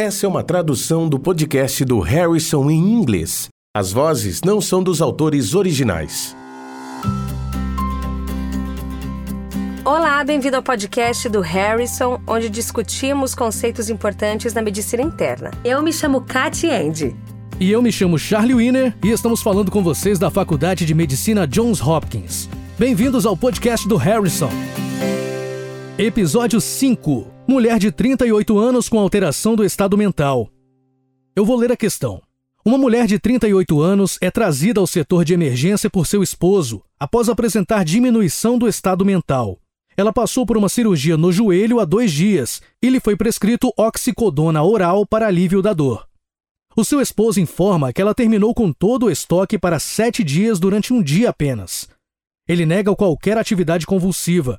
Essa é uma tradução do podcast do Harrison em inglês. As vozes não são dos autores originais. Olá, bem-vindo ao podcast do Harrison, onde discutimos conceitos importantes na medicina interna. Eu me chamo Katy Andy. E eu me chamo Charlie Wiener e estamos falando com vocês da Faculdade de Medicina Johns Hopkins. Bem-vindos ao podcast do Harrison. Episódio 5 Mulher de 38 anos com alteração do estado mental. Eu vou ler a questão. Uma mulher de 38 anos é trazida ao setor de emergência por seu esposo após apresentar diminuição do estado mental. Ela passou por uma cirurgia no joelho há dois dias e lhe foi prescrito oxicodona oral para alívio da dor. O seu esposo informa que ela terminou com todo o estoque para sete dias durante um dia apenas. Ele nega qualquer atividade convulsiva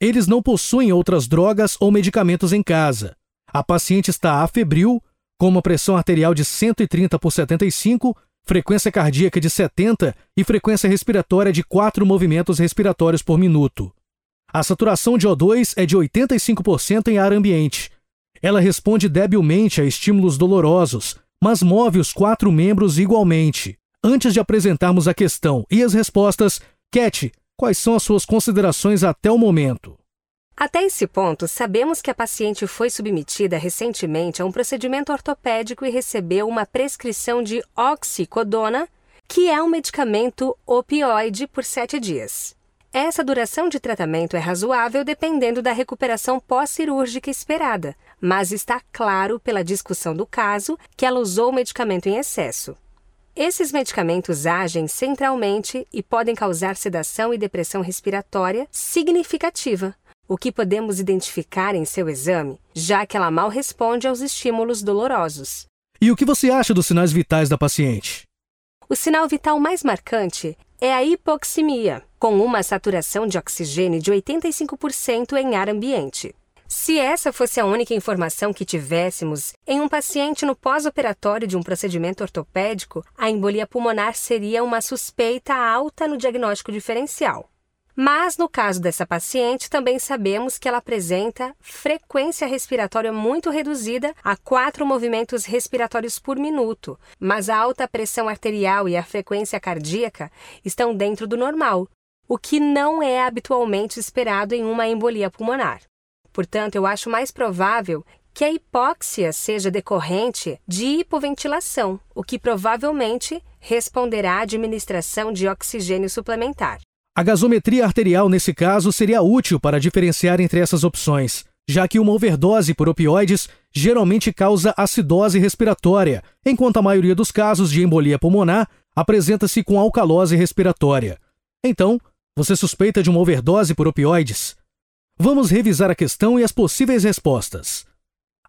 eles não possuem outras drogas ou medicamentos em casa. A paciente está afebril, com uma pressão arterial de 130 por 75, frequência cardíaca de 70 e frequência respiratória de 4 movimentos respiratórios por minuto. A saturação de O2 é de 85% em ar ambiente. Ela responde debilmente a estímulos dolorosos, mas move os quatro membros igualmente. Antes de apresentarmos a questão e as respostas, Cat, Quais são as suas considerações até o momento? Até esse ponto, sabemos que a paciente foi submetida recentemente a um procedimento ortopédico e recebeu uma prescrição de oxicodona, que é um medicamento opioide, por sete dias. Essa duração de tratamento é razoável dependendo da recuperação pós-cirúrgica esperada, mas está claro pela discussão do caso que ela usou o medicamento em excesso. Esses medicamentos agem centralmente e podem causar sedação e depressão respiratória significativa, o que podemos identificar em seu exame, já que ela mal responde aos estímulos dolorosos. E o que você acha dos sinais vitais da paciente? O sinal vital mais marcante é a hipoxemia, com uma saturação de oxigênio de 85% em ar ambiente. Se essa fosse a única informação que tivéssemos em um paciente no pós-operatório de um procedimento ortopédico, a embolia pulmonar seria uma suspeita alta no diagnóstico diferencial. Mas no caso dessa paciente, também sabemos que ela apresenta frequência respiratória muito reduzida a quatro movimentos respiratórios por minuto, mas a alta pressão arterial e a frequência cardíaca estão dentro do normal, o que não é habitualmente esperado em uma embolia pulmonar. Portanto, eu acho mais provável que a hipóxia seja decorrente de hipoventilação, o que provavelmente responderá à administração de oxigênio suplementar. A gasometria arterial, nesse caso, seria útil para diferenciar entre essas opções, já que uma overdose por opioides geralmente causa acidose respiratória, enquanto a maioria dos casos de embolia pulmonar apresenta-se com alcalose respiratória. Então, você suspeita de uma overdose por opioides? Vamos revisar a questão e as possíveis respostas.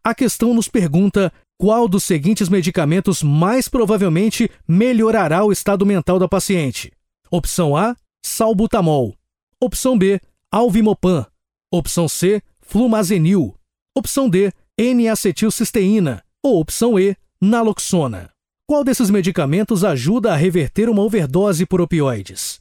A questão nos pergunta qual dos seguintes medicamentos mais provavelmente melhorará o estado mental da paciente. Opção A, salbutamol. Opção B, alvimopan. Opção C, flumazenil. Opção D, N-acetilcisteína. Ou opção E, naloxona. Qual desses medicamentos ajuda a reverter uma overdose por opioides?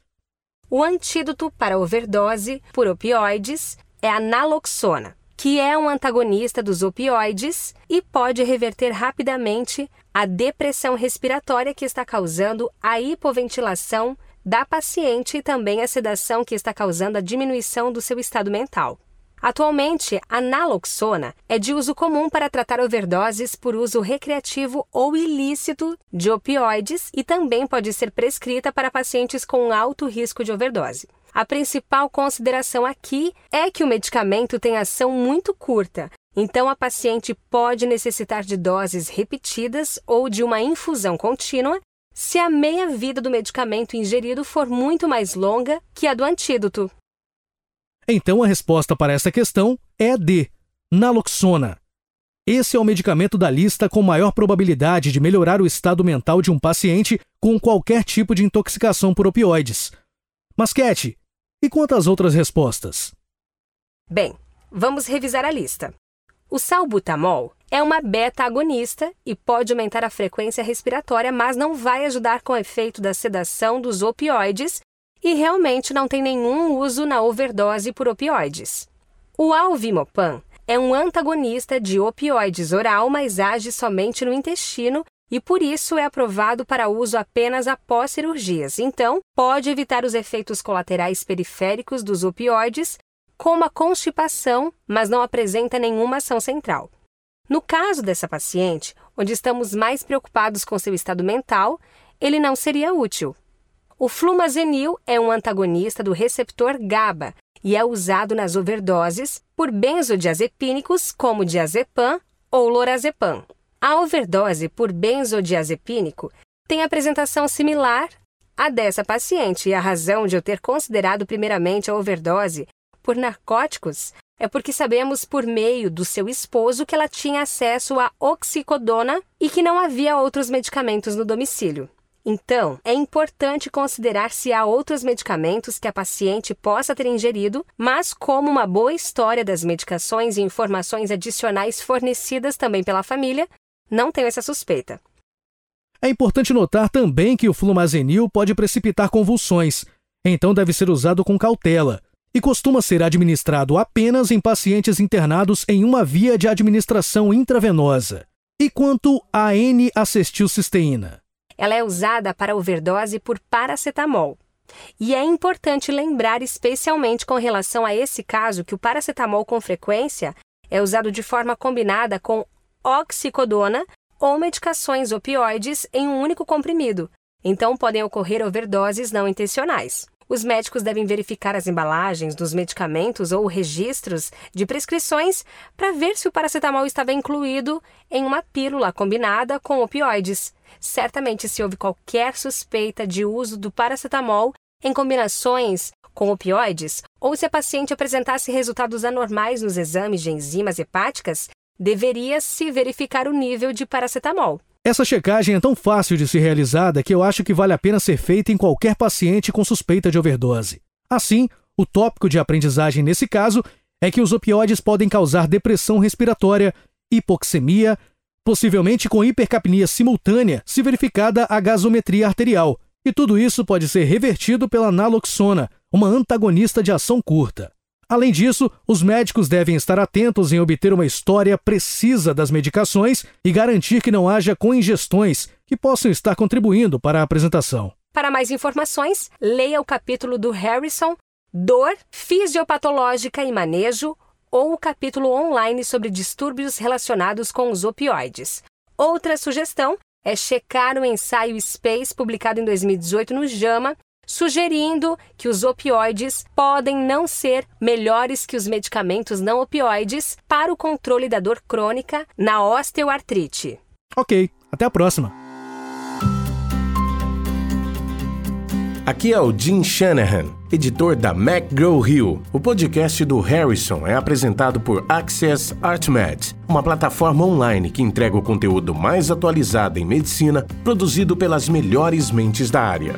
O antídoto para overdose por opioides é a naloxona, que é um antagonista dos opioides e pode reverter rapidamente a depressão respiratória que está causando a hipoventilação da paciente e também a sedação que está causando a diminuição do seu estado mental. Atualmente, a naloxona é de uso comum para tratar overdoses por uso recreativo ou ilícito de opioides e também pode ser prescrita para pacientes com alto risco de overdose. A principal consideração aqui é que o medicamento tem ação muito curta, então a paciente pode necessitar de doses repetidas ou de uma infusão contínua se a meia-vida do medicamento ingerido for muito mais longa que a do antídoto. Então a resposta para esta questão é D, naloxona. Esse é o medicamento da lista com maior probabilidade de melhorar o estado mental de um paciente com qualquer tipo de intoxicação por opioides. Mas, Cat, e quantas outras respostas? Bem, vamos revisar a lista. O salbutamol é uma beta-agonista e pode aumentar a frequência respiratória, mas não vai ajudar com o efeito da sedação dos opioides e realmente não tem nenhum uso na overdose por opioides. O alvimopan é um antagonista de opioides oral, mas age somente no intestino e por isso é aprovado para uso apenas após cirurgias. Então, pode evitar os efeitos colaterais periféricos dos opioides, como a constipação, mas não apresenta nenhuma ação central. No caso dessa paciente, onde estamos mais preocupados com seu estado mental, ele não seria útil. O flumazenil é um antagonista do receptor GABA e é usado nas overdoses por benzodiazepínicos como diazepam ou lorazepam. A overdose por benzodiazepínico tem apresentação similar à dessa paciente e a razão de eu ter considerado primeiramente a overdose por narcóticos é porque sabemos por meio do seu esposo que ela tinha acesso a oxicodona e que não havia outros medicamentos no domicílio. Então, é importante considerar se há outros medicamentos que a paciente possa ter ingerido, mas como uma boa história das medicações e informações adicionais fornecidas também pela família, não tenho essa suspeita. É importante notar também que o flumazenil pode precipitar convulsões, então deve ser usado com cautela e costuma ser administrado apenas em pacientes internados em uma via de administração intravenosa. E quanto à N-acetilcisteína? Ela é usada para overdose por paracetamol. E é importante lembrar, especialmente com relação a esse caso, que o paracetamol com frequência é usado de forma combinada com oxicodona ou medicações opioides em um único comprimido. Então podem ocorrer overdoses não intencionais. Os médicos devem verificar as embalagens dos medicamentos ou registros de prescrições para ver se o paracetamol estava incluído em uma pílula combinada com opioides. Certamente, se houve qualquer suspeita de uso do paracetamol em combinações com opioides, ou se a paciente apresentasse resultados anormais nos exames de enzimas hepáticas, deveria se verificar o nível de paracetamol. Essa checagem é tão fácil de ser realizada que eu acho que vale a pena ser feita em qualquer paciente com suspeita de overdose. Assim, o tópico de aprendizagem nesse caso é que os opioides podem causar depressão respiratória, hipoxemia, possivelmente com hipercapnia simultânea se verificada a gasometria arterial, e tudo isso pode ser revertido pela naloxona, uma antagonista de ação curta. Além disso, os médicos devem estar atentos em obter uma história precisa das medicações e garantir que não haja coingestões que possam estar contribuindo para a apresentação. Para mais informações, leia o capítulo do Harrison Dor Fisiopatológica e Manejo ou o capítulo online sobre distúrbios relacionados com os opioides. Outra sugestão é checar o ensaio Space publicado em 2018 no JAMA sugerindo que os opioides podem não ser melhores que os medicamentos não opioides para o controle da dor crônica na osteoartrite. Ok, até a próxima. Aqui é o Jim Shanahan, editor da McGraw-Hill. O podcast do Harrison é apresentado por Access ArtMed, uma plataforma online que entrega o conteúdo mais atualizado em medicina, produzido pelas melhores mentes da área.